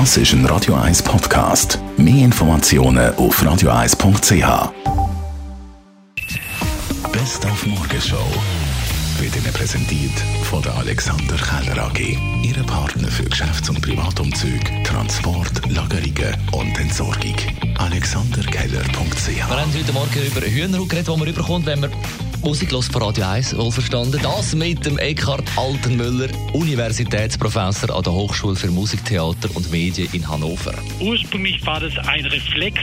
Das ist ein Radio 1 Podcast. Mehr Informationen auf radio1.ch. Best auf Morgenshow wird Ihnen präsentiert von der Alexander Keller AG. Ihre Partner für Geschäfts- und Privatumzüge, Transport, Lagerungen und Entsorgung. AlexanderKeller.ch Wir haben heute Morgen über Hühnerhaut geredet, die man überkommt, wenn man Musik los von Radio 1, wohl verstanden. Das mit dem Eckhard Altenmüller, Universitätsprofessor an der Hochschule für Musik, Theater und Medien in Hannover. Ursprünglich war das ein Reflex,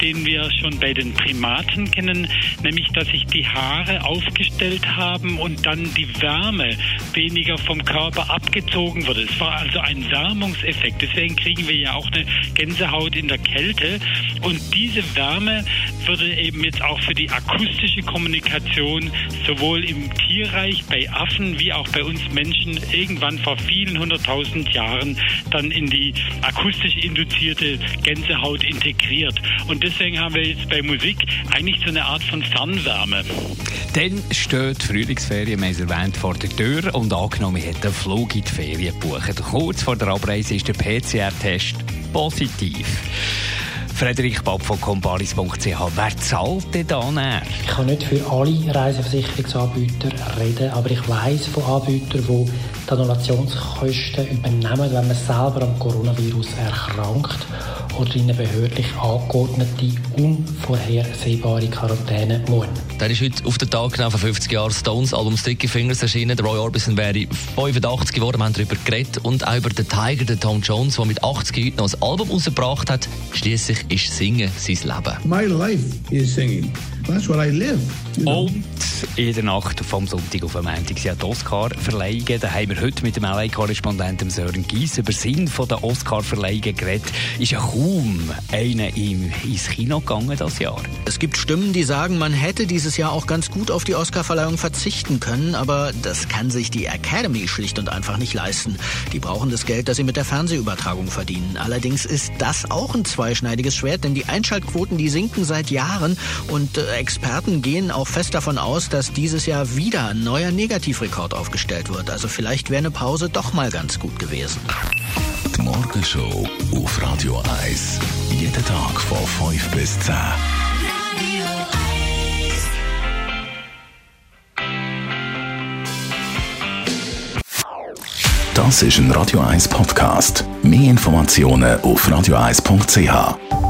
den wir schon bei den Primaten kennen, nämlich dass sich die Haare aufgestellt haben und dann die Wärme weniger vom Körper abgezogen wurde. Es war also ein Wärmungseffekt. Deswegen kriegen wir ja auch eine Gänsehaut in der Kälte. Und diese Wärme würde eben jetzt auch für die akustische Kommunikation sowohl im Tierreich bei Affen wie auch bei uns Menschen irgendwann vor vielen hunderttausend Jahren dann in die akustisch induzierte Gänsehaut integriert. Und deswegen haben wir jetzt bei Musik eigentlich so eine Art von Fernwärme. Dann steht Frühlingsferien, wir erwähnt, vor der Tür und angenommen, wir hätten Flug in die Ferien gebucht. Kurz vor der Abreise ist der PCR-Test positiv. Frederik Babb von comparis.ch. Wer zahlt denn da näher? Ich kann nicht für alle Reiseversicherungsanbieter reden, aber ich weiß von Anbietern, die die Annulationskosten übernehmen, wenn man selber am Coronavirus erkrankt oder in eine behördlich angeordnete, unvorhersehbare Quarantäne muss. Der ist heute auf den Tag genau vor 50 Jahren Stones Album Sticky Fingers erschienen. Der Roy Orbison wäre 85 geworden. Wir haben darüber geredet und auch über den Tiger, den Tom Jones, der mit 80 heute noch ein Album rausgebracht hat. Schließlich ist Singen sein Leben. My life is singing. That's what I live. You know? Und in der Nacht vom Sonntag auf den Montag sind die Oscar-Verleihungen. Da haben wir heute mit dem LA-Korrespondenten Sören Gies über den Sinn der Oscar-Verleihungen geredet. Ist ja kaum einer ins Kino gegangen das Jahr. Es gibt Stimmen, die sagen, man hätte dieses Jahr auch ganz gut auf die Oscarverleihung verzichten können, aber das kann sich die Academy schlicht und einfach nicht leisten. Die brauchen das Geld, das sie mit der Fernsehübertragung verdienen. Allerdings ist das auch ein zweischneidiges Schwert, denn die Einschaltquoten, die sinken seit Jahren und äh, Experten gehen auch fest davon aus, dass dieses Jahr wieder ein neuer Negativrekord aufgestellt wird. Also vielleicht wäre eine Pause doch mal ganz gut gewesen. Die Morgenshow auf Radio 1. Jeden Tag von 5 bis 10. Das ist ein Radio 1 Podcast. Mehr Informationen auf radio1.ch.